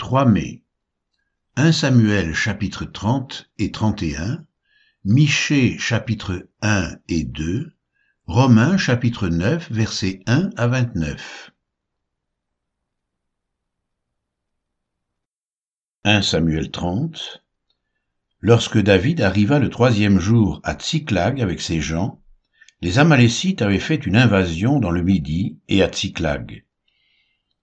3 mai 1 Samuel chapitre 30 et 31, Michée chapitre 1 et 2, Romains chapitre 9 versets 1 à 29. 1 Samuel 30 Lorsque David arriva le troisième jour à Tsiklag avec ses gens, les Amalécites avaient fait une invasion dans le Midi et à Tsiklag.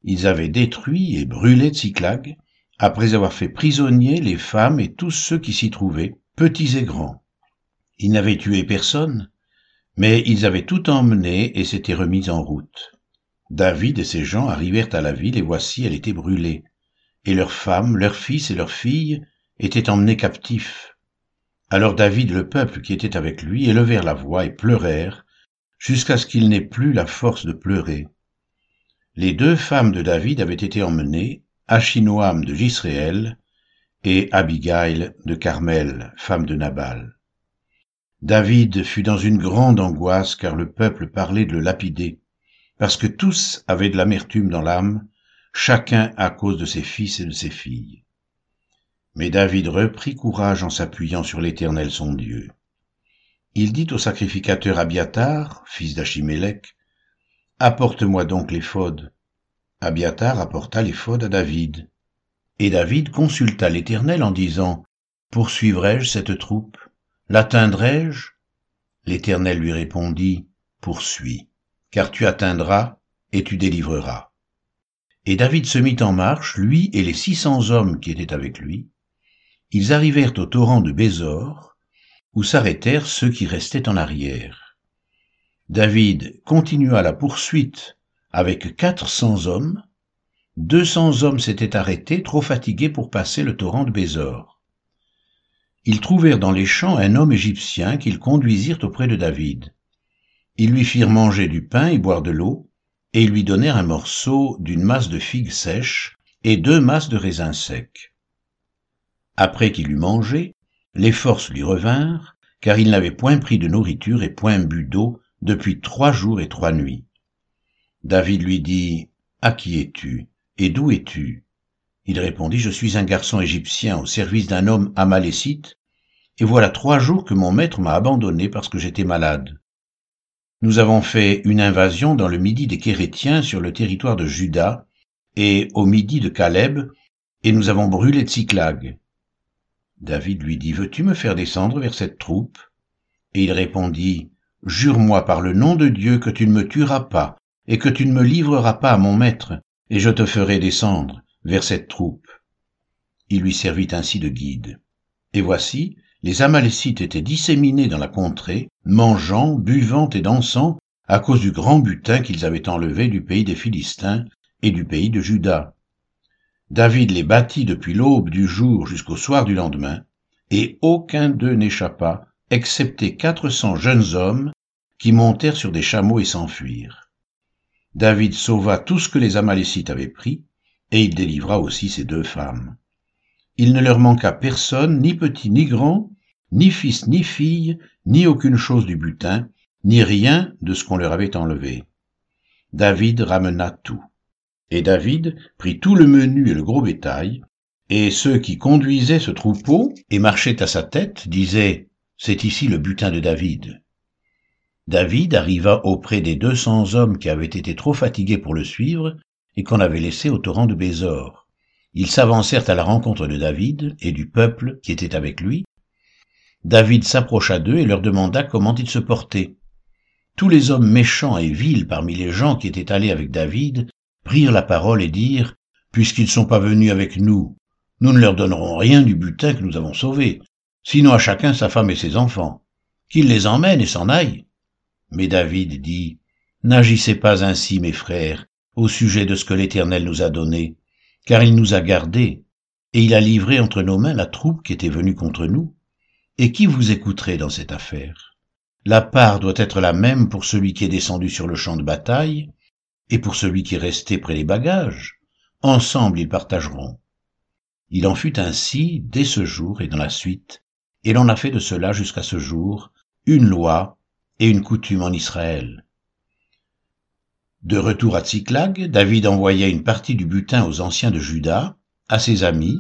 Ils avaient détruit et brûlé Tsiklag, après avoir fait prisonniers les femmes et tous ceux qui s'y trouvaient, petits et grands. Ils n'avaient tué personne, mais ils avaient tout emmené et s'étaient remis en route. David et ses gens arrivèrent à la ville et voici elle était brûlée, et leurs femmes, leurs fils et leurs filles étaient emmenés captifs. Alors David le peuple qui était avec lui élevèrent la voix et pleurèrent, jusqu'à ce qu'ils n'aient plus la force de pleurer. Les deux femmes de David avaient été emmenées, Achinoam de Jisraël et Abigail de Carmel, femme de Nabal. David fut dans une grande angoisse car le peuple parlait de le lapider, parce que tous avaient de l'amertume dans l'âme, chacun à cause de ses fils et de ses filles. Mais David reprit courage en s'appuyant sur l'Éternel son Dieu. Il dit au sacrificateur Abiatar, fils d'Achimélec, Apporte-moi donc l'éphod. Abiatar apporta l'éphod à David. Et David consulta l'Éternel en disant, Poursuivrai-je cette troupe? L'atteindrai-je? L'Éternel lui répondit, Poursuis, car tu atteindras et tu délivreras. Et David se mit en marche, lui et les six cents hommes qui étaient avec lui. Ils arrivèrent au torrent de Bézor, où s'arrêtèrent ceux qui restaient en arrière. David continua la poursuite avec quatre cents hommes. Deux cents hommes s'étaient arrêtés, trop fatigués pour passer le torrent de Bézor. Ils trouvèrent dans les champs un homme égyptien qu'ils conduisirent auprès de David. Ils lui firent manger du pain et boire de l'eau, et ils lui donnèrent un morceau d'une masse de figues sèches et deux masses de raisins secs. Après qu'il eut mangé, les forces lui revinrent, car il n'avait point pris de nourriture et point bu d'eau depuis trois jours et trois nuits. David lui dit, À qui es-tu et d'où es-tu? Il répondit, Je suis un garçon égyptien au service d'un homme amalécite, et voilà trois jours que mon maître m'a abandonné parce que j'étais malade. Nous avons fait une invasion dans le midi des Kérétiens sur le territoire de Juda et au midi de Caleb, et nous avons brûlé Tsiklag. David lui dit, Veux-tu me faire descendre vers cette troupe? Et il répondit, Jure-moi par le nom de Dieu que tu ne me tueras pas, et que tu ne me livreras pas à mon maître, et je te ferai descendre vers cette troupe. Il lui servit ainsi de guide. Et voici, les Amalécites étaient disséminés dans la contrée, mangeant, buvant et dansant, à cause du grand butin qu'ils avaient enlevé du pays des Philistins et du pays de Juda. David les battit depuis l'aube du jour jusqu'au soir du lendemain, et aucun d'eux n'échappa, excepté quatre cents jeunes hommes qui montèrent sur des chameaux et s'enfuirent. David sauva tout ce que les Amalécites avaient pris, et il délivra aussi ses deux femmes. Il ne leur manqua personne, ni petit ni grand, ni fils ni fille, ni aucune chose du butin, ni rien de ce qu'on leur avait enlevé. David ramena tout. Et David prit tout le menu et le gros bétail, et ceux qui conduisaient ce troupeau et marchaient à sa tête disaient, C'est ici le butin de David. David arriva auprès des deux cents hommes qui avaient été trop fatigués pour le suivre et qu'on avait laissés au torrent de Bézor. Ils s'avancèrent à la rencontre de David et du peuple qui était avec lui. David s'approcha d'eux et leur demanda comment ils se portaient. Tous les hommes méchants et vils parmi les gens qui étaient allés avec David prirent la parole et dirent, Puisqu'ils ne sont pas venus avec nous, nous ne leur donnerons rien du butin que nous avons sauvé, sinon à chacun sa femme et ses enfants. Qu'ils les emmènent et s'en aillent. Mais David dit, N'agissez pas ainsi, mes frères, au sujet de ce que l'Éternel nous a donné, car il nous a gardés, et il a livré entre nos mains la troupe qui était venue contre nous. Et qui vous écouterait dans cette affaire? La part doit être la même pour celui qui est descendu sur le champ de bataille, et pour celui qui est resté près des bagages. Ensemble ils partageront. Il en fut ainsi dès ce jour et dans la suite, et l'on a fait de cela jusqu'à ce jour une loi et une coutume en Israël. De retour à Tsiklag, David envoya une partie du butin aux anciens de Juda, à ses amis,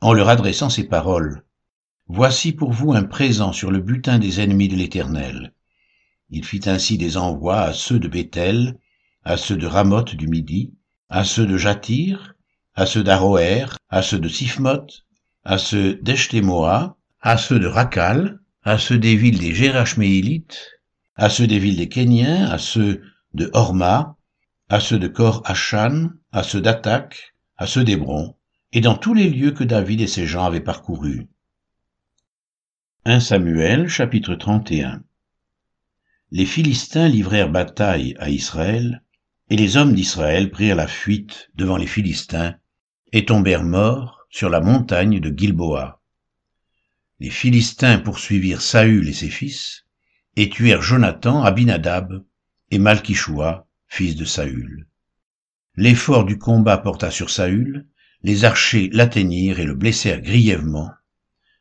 en leur adressant ces paroles. Voici pour vous un présent sur le butin des ennemis de l'Éternel. Il fit ainsi des envois à ceux de Bethel, à ceux de Ramoth du Midi, à ceux de Jatir, à ceux d'Aroer, à ceux de Sifmoth, à ceux d'Eshtemoa, à ceux de Rakal, à ceux des villes des Gérachméilites, à ceux des villes des Kéniens, à ceux de Horma, à ceux de Kor Hachan, à ceux d'Atak, à ceux d'Hébron, et dans tous les lieux que David et ses gens avaient parcourus. 1 Samuel chapitre 31 Les Philistins livrèrent bataille à Israël, et les hommes d'Israël prirent la fuite devant les Philistins, et tombèrent morts sur la montagne de Gilboa. Les Philistins poursuivirent Saül et ses fils, et tuèrent Jonathan, Abinadab, et Malkishua, fils de Saül. L'effort du combat porta sur Saül, les archers l'atteignirent et le blessèrent grièvement.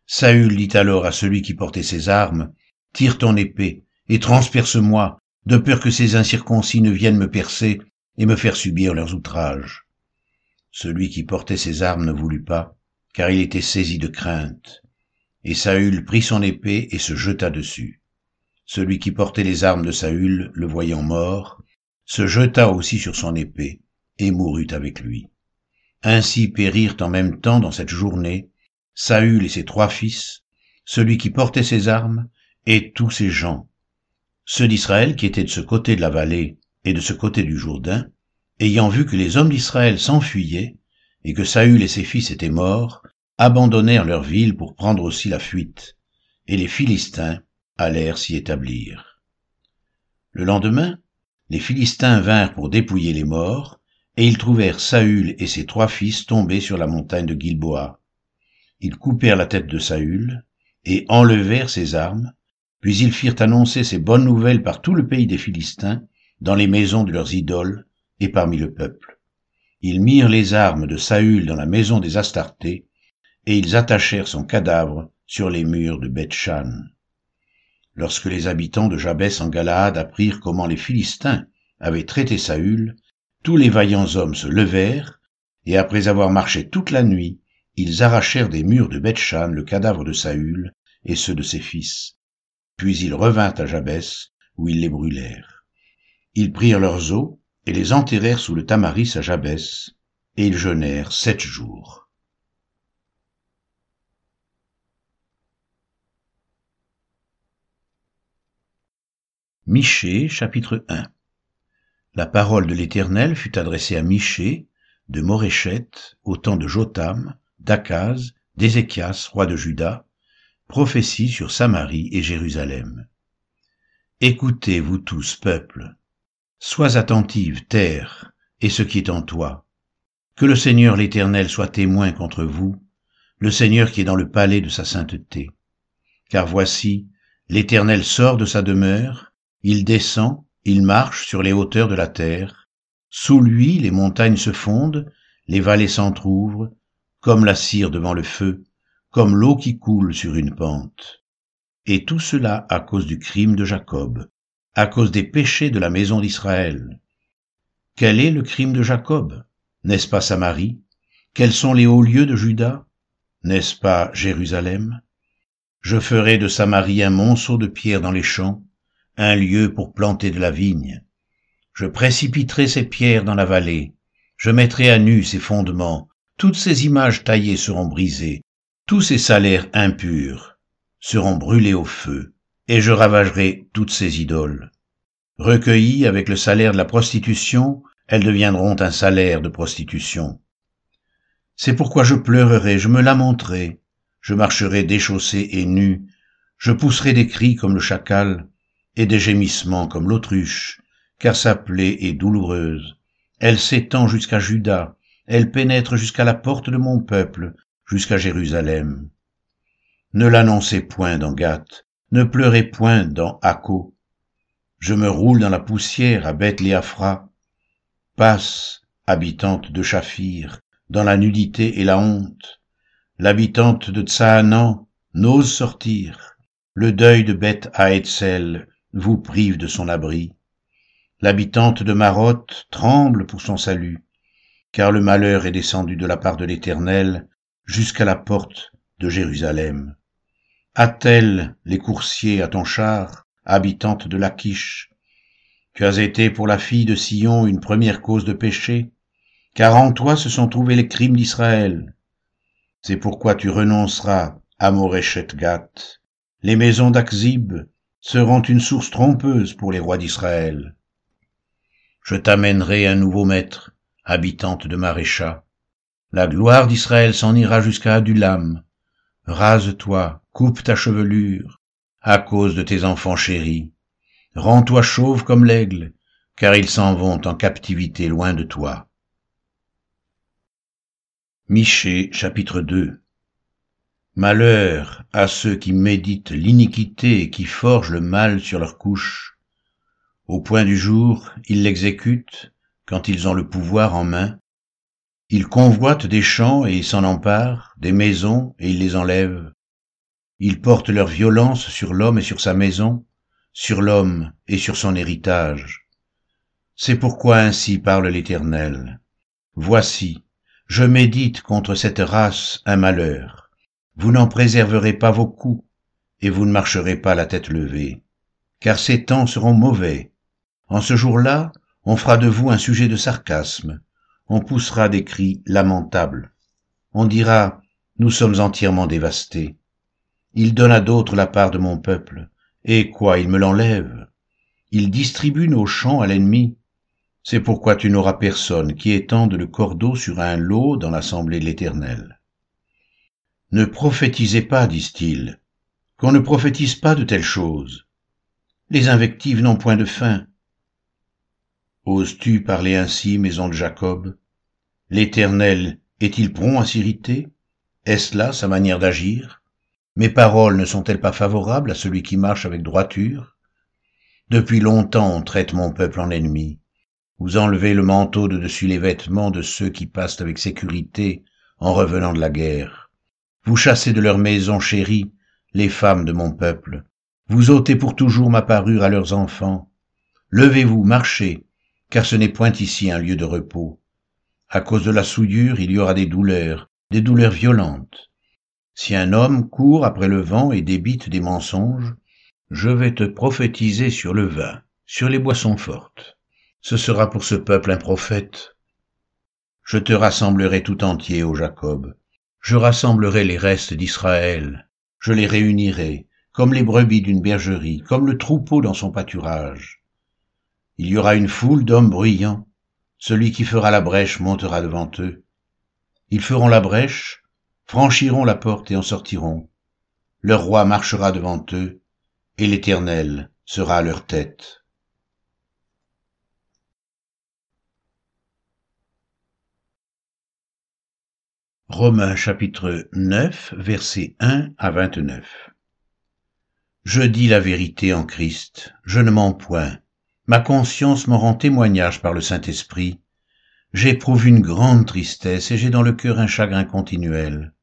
Saül dit alors à celui qui portait ses armes, Tire ton épée, et transperce-moi, de peur que ces incirconcis ne viennent me percer et me faire subir leurs outrages. Celui qui portait ses armes ne voulut pas, car il était saisi de crainte. Et Saül prit son épée et se jeta dessus. Celui qui portait les armes de Saül, le voyant mort, se jeta aussi sur son épée et mourut avec lui. Ainsi périrent en même temps dans cette journée Saül et ses trois fils, celui qui portait ses armes, et tous ses gens, ceux d'Israël qui étaient de ce côté de la vallée et de ce côté du Jourdain, ayant vu que les hommes d'Israël s'enfuyaient, et que Saül et ses fils étaient morts, abandonnèrent leur ville pour prendre aussi la fuite, et les Philistins allèrent s'y établir. Le lendemain, les Philistins vinrent pour dépouiller les morts, et ils trouvèrent Saül et ses trois fils tombés sur la montagne de Gilboa. Ils coupèrent la tête de Saül, et enlevèrent ses armes, puis ils firent annoncer ces bonnes nouvelles par tout le pays des Philistins, dans les maisons de leurs idoles et parmi le peuple. Ils mirent les armes de Saül dans la maison des Astartés, et ils attachèrent son cadavre sur les murs de Beth-Shan. Lorsque les habitants de Jabès en Galaad apprirent comment les Philistins avaient traité Saül, tous les vaillants hommes se levèrent, et après avoir marché toute la nuit, ils arrachèrent des murs de Beth-Shan le cadavre de Saül et ceux de ses fils. Puis ils revinrent à Jabès, où ils les brûlèrent. Ils prirent leurs os et les enterrèrent sous le tamaris à Jabès, et ils jeûnèrent sept jours. Michée chapitre 1 la parole de l'Éternel fut adressée à Michée, de Moréchet, au temps de Jotam, d'Akaz, d'Ézéchias, roi de Juda, prophétie sur Samarie et Jérusalem. Écoutez, vous tous, peuple, sois attentive, terre, et ce qui est en toi. Que le Seigneur l'Éternel soit témoin contre vous, le Seigneur qui est dans le palais de sa sainteté. Car voici, l'Éternel sort de sa demeure, il descend, il marche sur les hauteurs de la terre. Sous lui, les montagnes se fondent, les vallées s'entr'ouvrent, comme la cire devant le feu, comme l'eau qui coule sur une pente. Et tout cela à cause du crime de Jacob, à cause des péchés de la maison d'Israël. Quel est le crime de Jacob? N'est-ce pas Samarie Quels sont les hauts lieux de Juda? N'est-ce pas Jérusalem? Je ferai de Samarie un monceau de pierre dans les champs, un lieu pour planter de la vigne. Je précipiterai ces pierres dans la vallée, je mettrai à nu ses fondements, toutes ces images taillées seront brisées, tous ces salaires impurs seront brûlés au feu, et je ravagerai toutes ces idoles. Recueillies avec le salaire de la prostitution, elles deviendront un salaire de prostitution. C'est pourquoi je pleurerai, je me lamenterai, je marcherai déchaussé et nu, je pousserai des cris comme le chacal, et des gémissements comme l'autruche, car sa plaie est douloureuse. Elle s'étend jusqu'à Juda, elle pénètre jusqu'à la porte de mon peuple, jusqu'à Jérusalem. Ne l'annoncez point dans Gath, ne pleurez point dans Akko. Je me roule dans la poussière à Bethléaphra. Passe, habitante de Shaphir, dans la nudité et la honte. L'habitante de Tsaanan n'ose sortir. Le deuil de Beth Haetzel vous prive de son abri. L'habitante de Marotte tremble pour son salut. car le malheur est descendu de la part de l'Éternel jusqu'à la porte de Jérusalem. Attelle les coursiers à ton char, habitante de Lachish. Tu as été pour la fille de Sion une première cause de péché, car en toi se sont trouvés les crimes d'Israël. C'est pourquoi tu renonceras à Moreshet Gat. Les maisons d'Akzib seront une source trompeuse pour les rois d'Israël. Je t'amènerai un nouveau maître, habitante de Marécha. La gloire d'Israël s'en ira jusqu'à Adulam. Rase-toi, coupe ta chevelure, à cause de tes enfants chéris. Rends-toi chauve comme l'aigle, car ils s'en vont en captivité loin de toi. Michée chapitre 2 Malheur à ceux qui méditent l'iniquité et qui forgent le mal sur leur couche. Au point du jour, ils l'exécutent quand ils ont le pouvoir en main. Ils convoitent des champs et ils s'en emparent, des maisons et ils les enlèvent. Ils portent leur violence sur l'homme et sur sa maison, sur l'homme et sur son héritage. C'est pourquoi ainsi parle l'Éternel. Voici, je médite contre cette race un malheur vous n'en préserverez pas vos coups, et vous ne marcherez pas la tête levée, car ces temps seront mauvais. En ce jour-là, on fera de vous un sujet de sarcasme, on poussera des cris lamentables. On dira, nous sommes entièrement dévastés. Il donne à d'autres la part de mon peuple, et quoi, il me l'enlève? Il distribue nos champs à l'ennemi. C'est pourquoi tu n'auras personne qui étende le cordeau sur un lot dans l'assemblée de l'Éternel. Ne prophétisez pas, disent-ils, qu'on ne prophétise pas de telles choses. Les invectives n'ont point de fin. Oses-tu parler ainsi, maison de Jacob? L'Éternel est-il prompt à s'irriter? Est-ce là sa manière d'agir? Mes paroles ne sont-elles pas favorables à celui qui marche avec droiture? Depuis longtemps on traite mon peuple en ennemi. Vous enlevez le manteau de dessus les vêtements de ceux qui passent avec sécurité en revenant de la guerre. Vous chassez de leurs maisons chéries les femmes de mon peuple. Vous ôtez pour toujours ma parure à leurs enfants. Levez-vous, marchez, car ce n'est point ici un lieu de repos. À cause de la souillure, il y aura des douleurs, des douleurs violentes. Si un homme court après le vent et débite des mensonges, je vais te prophétiser sur le vin, sur les boissons fortes. Ce sera pour ce peuple un prophète. Je te rassemblerai tout entier, ô Jacob, je rassemblerai les restes d'Israël, je les réunirai, comme les brebis d'une bergerie, comme le troupeau dans son pâturage. Il y aura une foule d'hommes bruyants, celui qui fera la brèche montera devant eux. Ils feront la brèche, franchiront la porte et en sortiront. Leur roi marchera devant eux, et l'Éternel sera à leur tête. Romains chapitre 9, versets 1 à 29. Je dis la vérité en Christ, je ne mens point. Ma conscience m'en rend témoignage par le Saint-Esprit. J'éprouve une grande tristesse et j'ai dans le cœur un chagrin continuel.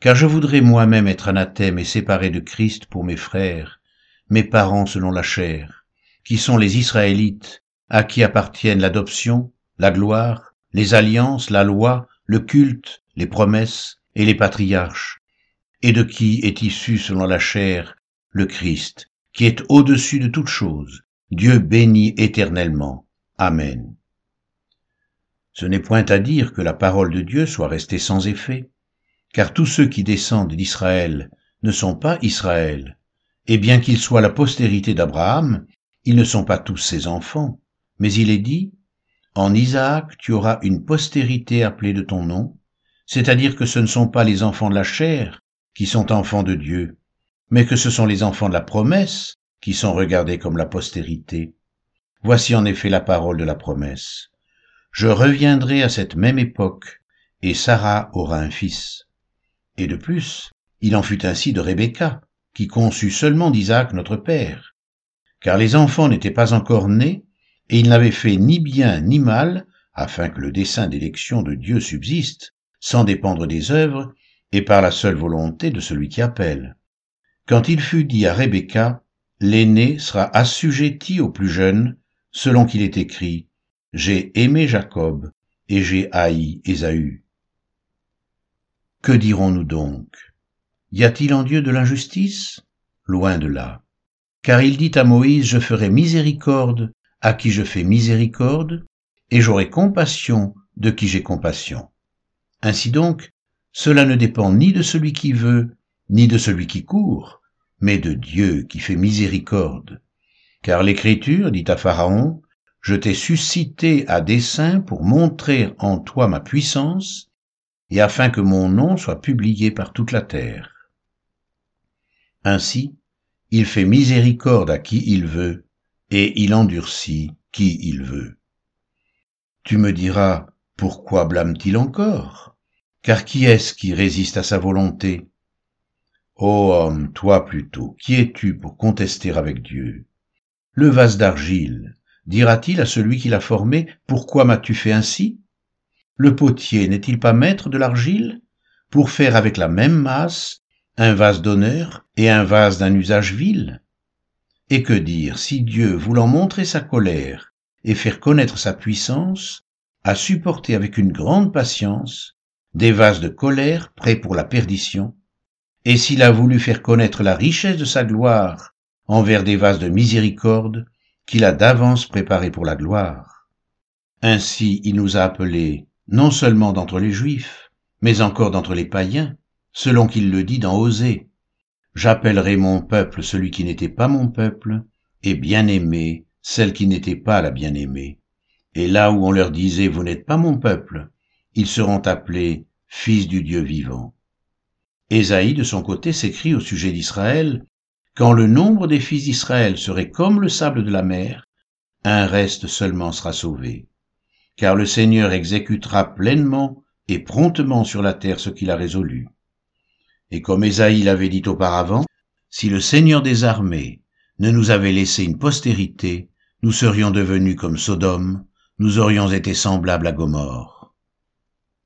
Car je voudrais moi-même être anathème et séparé de Christ pour mes frères, mes parents selon la chair, qui sont les Israélites, à qui appartiennent l'adoption, la gloire, les alliances, la loi, le culte, les promesses et les patriarches, et de qui est issu selon la chair le Christ, qui est au-dessus de toutes choses, Dieu béni éternellement. Amen. Ce n'est point à dire que la parole de Dieu soit restée sans effet, car tous ceux qui descendent d'Israël ne sont pas Israël, et bien qu'ils soient la postérité d'Abraham, ils ne sont pas tous ses enfants, mais il est dit, En Isaac tu auras une postérité appelée de ton nom, c'est-à-dire que ce ne sont pas les enfants de la chair qui sont enfants de Dieu, mais que ce sont les enfants de la promesse qui sont regardés comme la postérité. Voici en effet la parole de la promesse. Je reviendrai à cette même époque, et Sarah aura un fils. Et de plus, il en fut ainsi de Rebecca, qui conçut seulement d'Isaac notre père. Car les enfants n'étaient pas encore nés, et ils n'avaient fait ni bien ni mal, afin que le dessein d'élection de Dieu subsiste, sans dépendre des œuvres, et par la seule volonté de celui qui appelle. Quand il fut dit à Rebecca, l'aîné sera assujetti au plus jeune, selon qu'il est écrit, J'ai aimé Jacob, et j'ai haï Ésaü. Que dirons-nous donc? Y a-t-il en Dieu de l'injustice? Loin de là. Car il dit à Moïse, je ferai miséricorde à qui je fais miséricorde, et j'aurai compassion de qui j'ai compassion. Ainsi donc, cela ne dépend ni de celui qui veut, ni de celui qui court, mais de Dieu qui fait miséricorde. Car l'Écriture dit à Pharaon, Je t'ai suscité à dessein pour montrer en toi ma puissance, et afin que mon nom soit publié par toute la terre. Ainsi, il fait miséricorde à qui il veut, et il endurcit qui il veut. Tu me diras, pourquoi blâme-t-il encore? Car qui est-ce qui résiste à sa volonté? Ô homme, toi plutôt, qui es-tu pour contester avec Dieu? Le vase d'argile, dira-t-il à celui qui l'a formé, pourquoi m'as-tu fait ainsi? Le potier n'est-il pas maître de l'argile? Pour faire avec la même masse un vase d'honneur et un vase d'un usage vil? Et que dire si Dieu, voulant montrer sa colère et faire connaître sa puissance, a supporté avec une grande patience des vases de colère prêts pour la perdition, et s'il a voulu faire connaître la richesse de sa gloire envers des vases de miséricorde qu'il a d'avance préparés pour la gloire? Ainsi il nous a appelés non seulement d'entre les Juifs, mais encore d'entre les païens, selon qu'il le dit dans Osée. J'appellerai mon peuple celui qui n'était pas mon peuple, et bien-aimé celle qui n'était pas la bien-aimée. Et là où on leur disait Vous n'êtes pas mon peuple, ils seront appelés fils du Dieu vivant. Ésaïe, de son côté, s'écrit au sujet d'Israël, Quand le nombre des fils d'Israël serait comme le sable de la mer, un reste seulement sera sauvé. Car le Seigneur exécutera pleinement et promptement sur la terre ce qu'il a résolu. Et comme Ésaïe l'avait dit auparavant, si le Seigneur des armées ne nous avait laissé une postérité, nous serions devenus comme Sodome, nous aurions été semblables à Gomorre.